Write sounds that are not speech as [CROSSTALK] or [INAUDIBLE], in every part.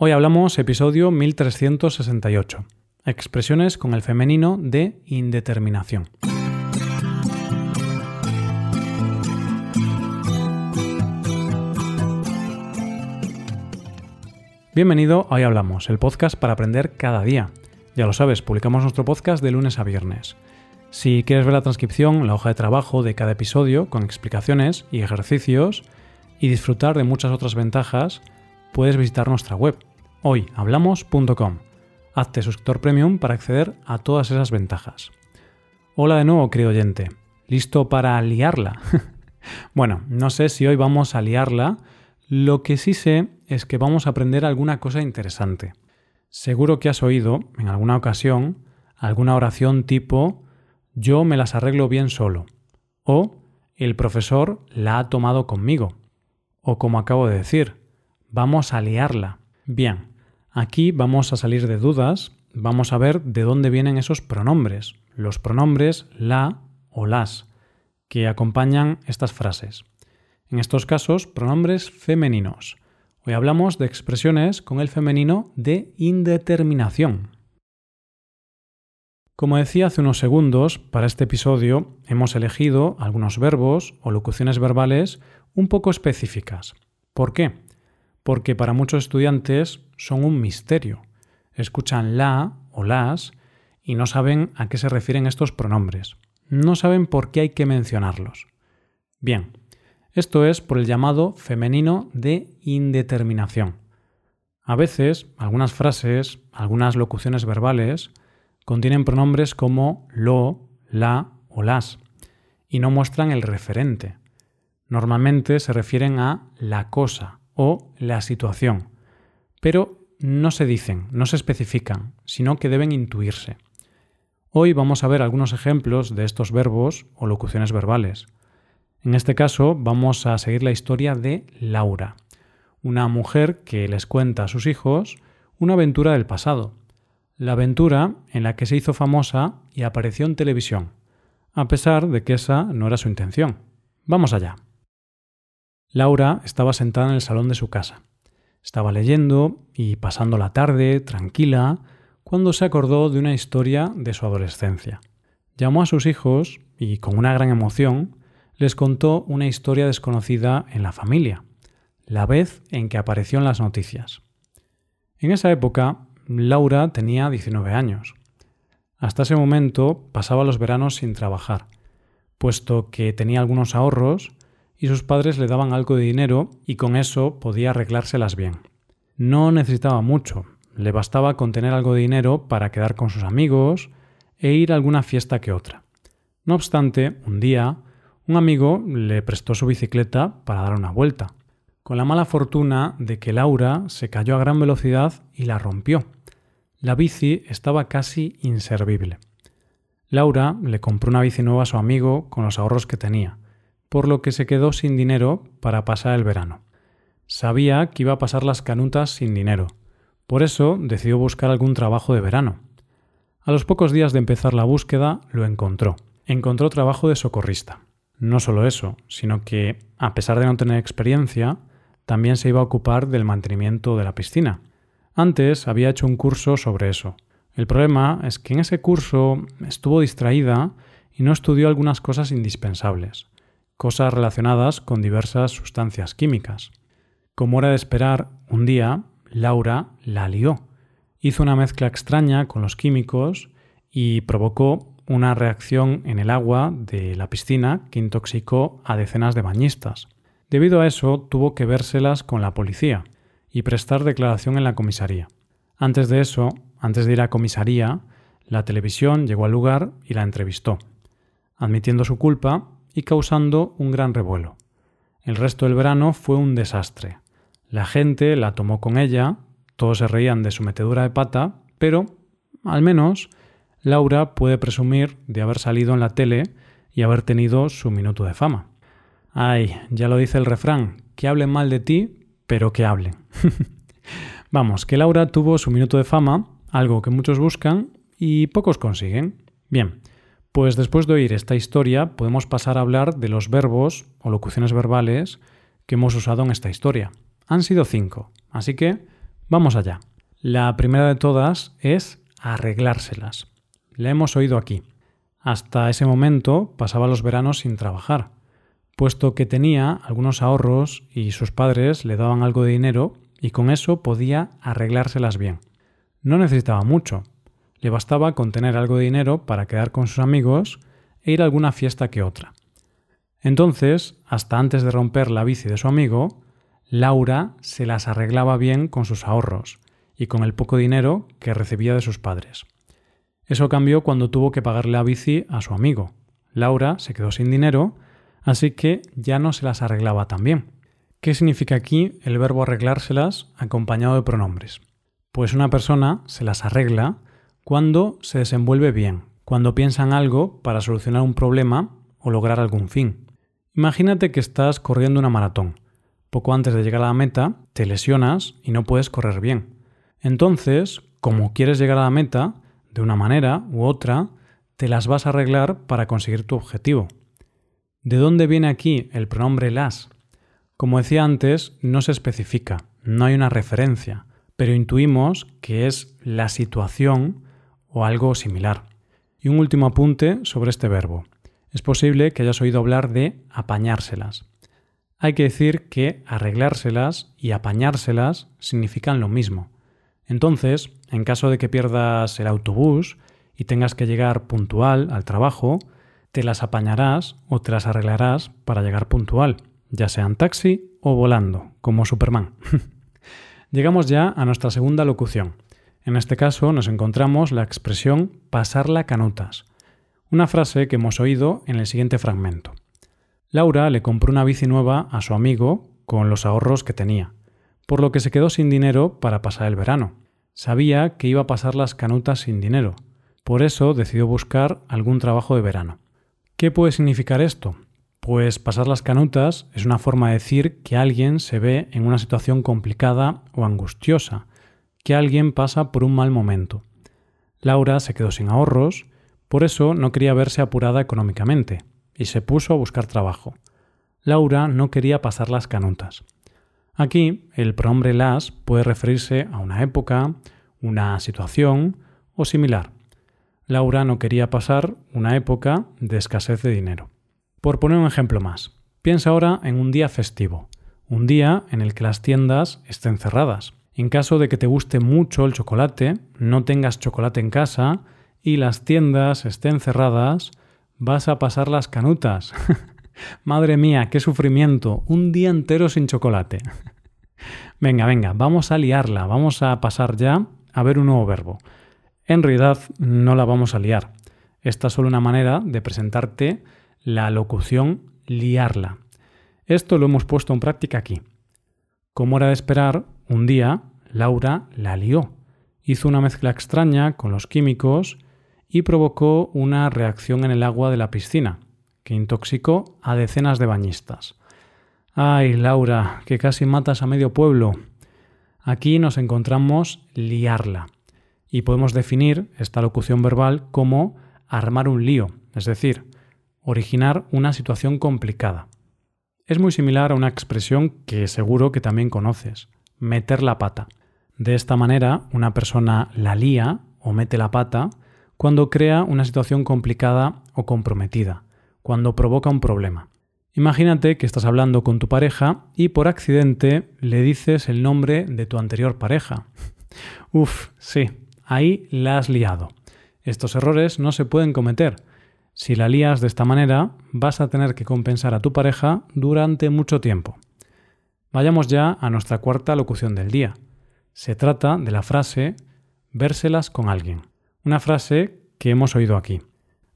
Hoy hablamos episodio 1368, expresiones con el femenino de indeterminación. Bienvenido a Hoy Hablamos, el podcast para aprender cada día. Ya lo sabes, publicamos nuestro podcast de lunes a viernes. Si quieres ver la transcripción, la hoja de trabajo de cada episodio con explicaciones y ejercicios y disfrutar de muchas otras ventajas, puedes visitar nuestra web hoyhablamos.com. Hazte suscriptor premium para acceder a todas esas ventajas. Hola de nuevo, querido oyente. ¿Listo para liarla? [LAUGHS] bueno, no sé si hoy vamos a liarla. Lo que sí sé es que vamos a aprender alguna cosa interesante. Seguro que has oído, en alguna ocasión, alguna oración tipo yo me las arreglo bien solo. O el profesor la ha tomado conmigo. O como acabo de decir, vamos a liarla. Bien, aquí vamos a salir de dudas, vamos a ver de dónde vienen esos pronombres, los pronombres la o las, que acompañan estas frases. En estos casos, pronombres femeninos. Hoy hablamos de expresiones con el femenino de indeterminación. Como decía hace unos segundos, para este episodio hemos elegido algunos verbos o locuciones verbales un poco específicas. ¿Por qué? Porque para muchos estudiantes son un misterio. Escuchan la o las y no saben a qué se refieren estos pronombres. No saben por qué hay que mencionarlos. Bien, esto es por el llamado femenino de indeterminación. A veces, algunas frases, algunas locuciones verbales, contienen pronombres como lo, la o las y no muestran el referente. Normalmente se refieren a la cosa o la situación, pero no se dicen, no se especifican, sino que deben intuirse. Hoy vamos a ver algunos ejemplos de estos verbos o locuciones verbales. En este caso vamos a seguir la historia de Laura, una mujer que les cuenta a sus hijos una aventura del pasado, la aventura en la que se hizo famosa y apareció en televisión, a pesar de que esa no era su intención. Vamos allá. Laura estaba sentada en el salón de su casa. Estaba leyendo y pasando la tarde, tranquila, cuando se acordó de una historia de su adolescencia. Llamó a sus hijos y, con una gran emoción, les contó una historia desconocida en la familia, la vez en que apareció en las noticias. En esa época, Laura tenía 19 años. Hasta ese momento pasaba los veranos sin trabajar, puesto que tenía algunos ahorros y sus padres le daban algo de dinero y con eso podía arreglárselas bien. No necesitaba mucho, le bastaba con tener algo de dinero para quedar con sus amigos e ir a alguna fiesta que otra. No obstante, un día, un amigo le prestó su bicicleta para dar una vuelta, con la mala fortuna de que Laura se cayó a gran velocidad y la rompió. La bici estaba casi inservible. Laura le compró una bici nueva a su amigo con los ahorros que tenía, por lo que se quedó sin dinero para pasar el verano. Sabía que iba a pasar las canutas sin dinero, por eso decidió buscar algún trabajo de verano. A los pocos días de empezar la búsqueda lo encontró. Encontró trabajo de socorrista. No solo eso, sino que, a pesar de no tener experiencia, también se iba a ocupar del mantenimiento de la piscina, antes había hecho un curso sobre eso. El problema es que en ese curso estuvo distraída y no estudió algunas cosas indispensables, cosas relacionadas con diversas sustancias químicas. Como era de esperar, un día Laura la lió. Hizo una mezcla extraña con los químicos y provocó una reacción en el agua de la piscina que intoxicó a decenas de bañistas. Debido a eso, tuvo que vérselas con la policía y prestar declaración en la comisaría. Antes de eso, antes de ir a comisaría, la televisión llegó al lugar y la entrevistó, admitiendo su culpa y causando un gran revuelo. El resto del verano fue un desastre. La gente la tomó con ella, todos se reían de su metedura de pata, pero, al menos, Laura puede presumir de haber salido en la tele y haber tenido su minuto de fama. Ay, ya lo dice el refrán, que hablen mal de ti, pero que hablen. [LAUGHS] Vamos, que Laura tuvo su minuto de fama, algo que muchos buscan y pocos consiguen. Bien, pues después de oír esta historia podemos pasar a hablar de los verbos o locuciones verbales que hemos usado en esta historia. Han sido cinco, así que Vamos allá. La primera de todas es arreglárselas. La hemos oído aquí. Hasta ese momento pasaba los veranos sin trabajar, puesto que tenía algunos ahorros y sus padres le daban algo de dinero y con eso podía arreglárselas bien. No necesitaba mucho, le bastaba con tener algo de dinero para quedar con sus amigos e ir a alguna fiesta que otra. Entonces, hasta antes de romper la bici de su amigo, Laura se las arreglaba bien con sus ahorros y con el poco dinero que recibía de sus padres. Eso cambió cuando tuvo que pagarle la bici a su amigo. Laura se quedó sin dinero, así que ya no se las arreglaba tan bien. ¿Qué significa aquí el verbo arreglárselas acompañado de pronombres? Pues una persona se las arregla cuando se desenvuelve bien, cuando piensa en algo para solucionar un problema o lograr algún fin. Imagínate que estás corriendo una maratón. Poco antes de llegar a la meta, te lesionas y no puedes correr bien. Entonces, como quieres llegar a la meta, de una manera u otra, te las vas a arreglar para conseguir tu objetivo. ¿De dónde viene aquí el pronombre las? Como decía antes, no se especifica, no hay una referencia, pero intuimos que es la situación o algo similar. Y un último apunte sobre este verbo. Es posible que hayas oído hablar de apañárselas. Hay que decir que arreglárselas y apañárselas significan lo mismo. Entonces, en caso de que pierdas el autobús y tengas que llegar puntual al trabajo, te las apañarás o te las arreglarás para llegar puntual, ya sea en taxi o volando, como Superman. [LAUGHS] Llegamos ya a nuestra segunda locución. En este caso nos encontramos la expresión pasarla canutas, una frase que hemos oído en el siguiente fragmento. Laura le compró una bici nueva a su amigo con los ahorros que tenía, por lo que se quedó sin dinero para pasar el verano. Sabía que iba a pasar las canutas sin dinero, por eso decidió buscar algún trabajo de verano. ¿Qué puede significar esto? Pues pasar las canutas es una forma de decir que alguien se ve en una situación complicada o angustiosa, que alguien pasa por un mal momento. Laura se quedó sin ahorros, por eso no quería verse apurada económicamente, y se puso a buscar trabajo. Laura no quería pasar las canutas. Aquí el pronombre las puede referirse a una época, una situación o similar. Laura no quería pasar una época de escasez de dinero. Por poner un ejemplo más, piensa ahora en un día festivo, un día en el que las tiendas estén cerradas. En caso de que te guste mucho el chocolate, no tengas chocolate en casa y las tiendas estén cerradas, vas a pasar las canutas. [LAUGHS] Madre mía, qué sufrimiento, un día entero sin chocolate. [LAUGHS] venga, venga, vamos a liarla, vamos a pasar ya a ver un nuevo verbo. En realidad no la vamos a liar. Esta es solo una manera de presentarte la locución liarla. Esto lo hemos puesto en práctica aquí. Como era de esperar, un día Laura la lió. Hizo una mezcla extraña con los químicos y provocó una reacción en el agua de la piscina, que intoxicó a decenas de bañistas. Ay, Laura, que casi matas a medio pueblo. Aquí nos encontramos liarla, y podemos definir esta locución verbal como armar un lío, es decir, originar una situación complicada. Es muy similar a una expresión que seguro que también conoces, meter la pata. De esta manera, una persona la lía o mete la pata cuando crea una situación complicada o comprometida, cuando provoca un problema. Imagínate que estás hablando con tu pareja y por accidente le dices el nombre de tu anterior pareja. [LAUGHS] Uf, sí, ahí la has liado. Estos errores no se pueden cometer. Si la lías de esta manera, vas a tener que compensar a tu pareja durante mucho tiempo. Vayamos ya a nuestra cuarta locución del día. Se trata de la frase vérselas con alguien. Una frase que hemos oído aquí.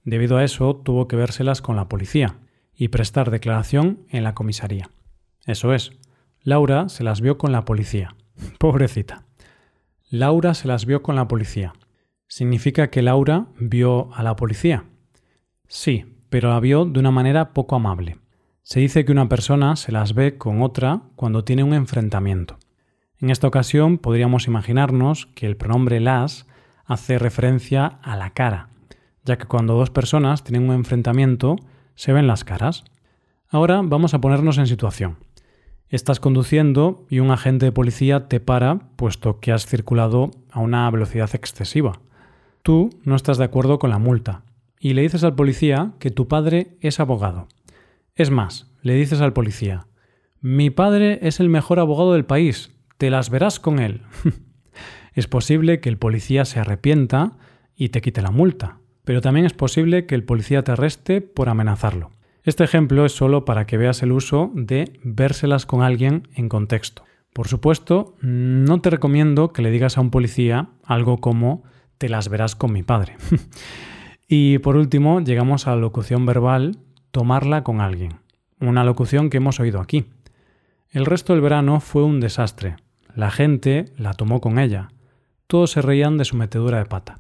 Debido a eso, tuvo que vérselas con la policía y prestar declaración en la comisaría. Eso es, Laura se las vio con la policía. [LAUGHS] Pobrecita. Laura se las vio con la policía. ¿Significa que Laura vio a la policía? Sí, pero la vio de una manera poco amable. Se dice que una persona se las ve con otra cuando tiene un enfrentamiento. En esta ocasión podríamos imaginarnos que el pronombre las hace referencia a la cara, ya que cuando dos personas tienen un enfrentamiento se ven las caras. Ahora vamos a ponernos en situación. Estás conduciendo y un agente de policía te para puesto que has circulado a una velocidad excesiva. Tú no estás de acuerdo con la multa y le dices al policía que tu padre es abogado. Es más, le dices al policía, mi padre es el mejor abogado del país, te las verás con él. [LAUGHS] es posible que el policía se arrepienta y te quite la multa, pero también es posible que el policía te arreste por amenazarlo. Este ejemplo es solo para que veas el uso de vérselas con alguien en contexto. Por supuesto, no te recomiendo que le digas a un policía algo como te las verás con mi padre. [LAUGHS] y por último, llegamos a la locución verbal tomarla con alguien, una locución que hemos oído aquí. El resto del verano fue un desastre. La gente la tomó con ella. Todos se reían de su metedura de pata.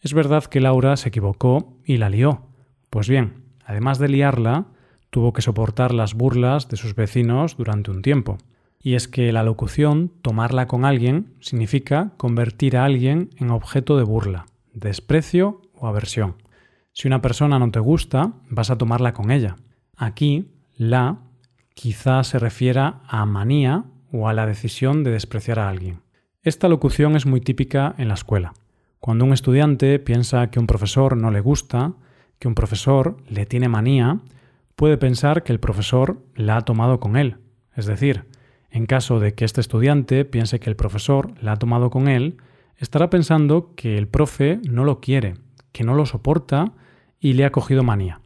Es verdad que Laura se equivocó y la lió. Pues bien, además de liarla, tuvo que soportar las burlas de sus vecinos durante un tiempo. Y es que la locución tomarla con alguien significa convertir a alguien en objeto de burla, desprecio o aversión. Si una persona no te gusta, vas a tomarla con ella. Aquí, la quizás se refiera a manía o a la decisión de despreciar a alguien. Esta locución es muy típica en la escuela. Cuando un estudiante piensa que un profesor no le gusta, que un profesor le tiene manía, puede pensar que el profesor la ha tomado con él. Es decir, en caso de que este estudiante piense que el profesor la ha tomado con él, estará pensando que el profe no lo quiere, que no lo soporta y le ha cogido manía.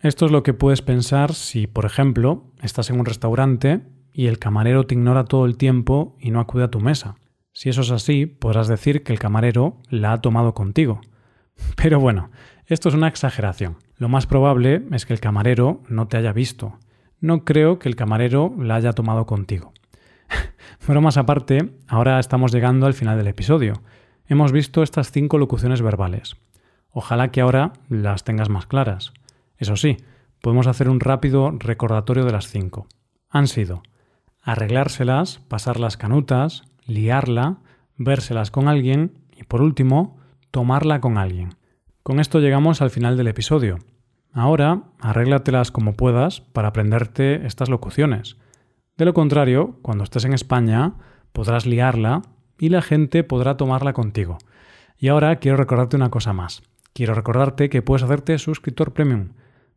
Esto es lo que puedes pensar si, por ejemplo, estás en un restaurante y el camarero te ignora todo el tiempo y no acude a tu mesa. Si eso es así, podrás decir que el camarero la ha tomado contigo. [LAUGHS] Pero bueno, esto es una exageración. Lo más probable es que el camarero no te haya visto. No creo que el camarero la haya tomado contigo. [LAUGHS] Pero más aparte, ahora estamos llegando al final del episodio. Hemos visto estas cinco locuciones verbales. Ojalá que ahora las tengas más claras. Eso sí, podemos hacer un rápido recordatorio de las cinco. Han sido arreglárselas, pasar las canutas, liarla, vérselas con alguien y por último, tomarla con alguien. Con esto llegamos al final del episodio. Ahora, arréglatelas como puedas para aprenderte estas locuciones. De lo contrario, cuando estés en España, podrás liarla y la gente podrá tomarla contigo. Y ahora quiero recordarte una cosa más. Quiero recordarte que puedes hacerte suscriptor premium.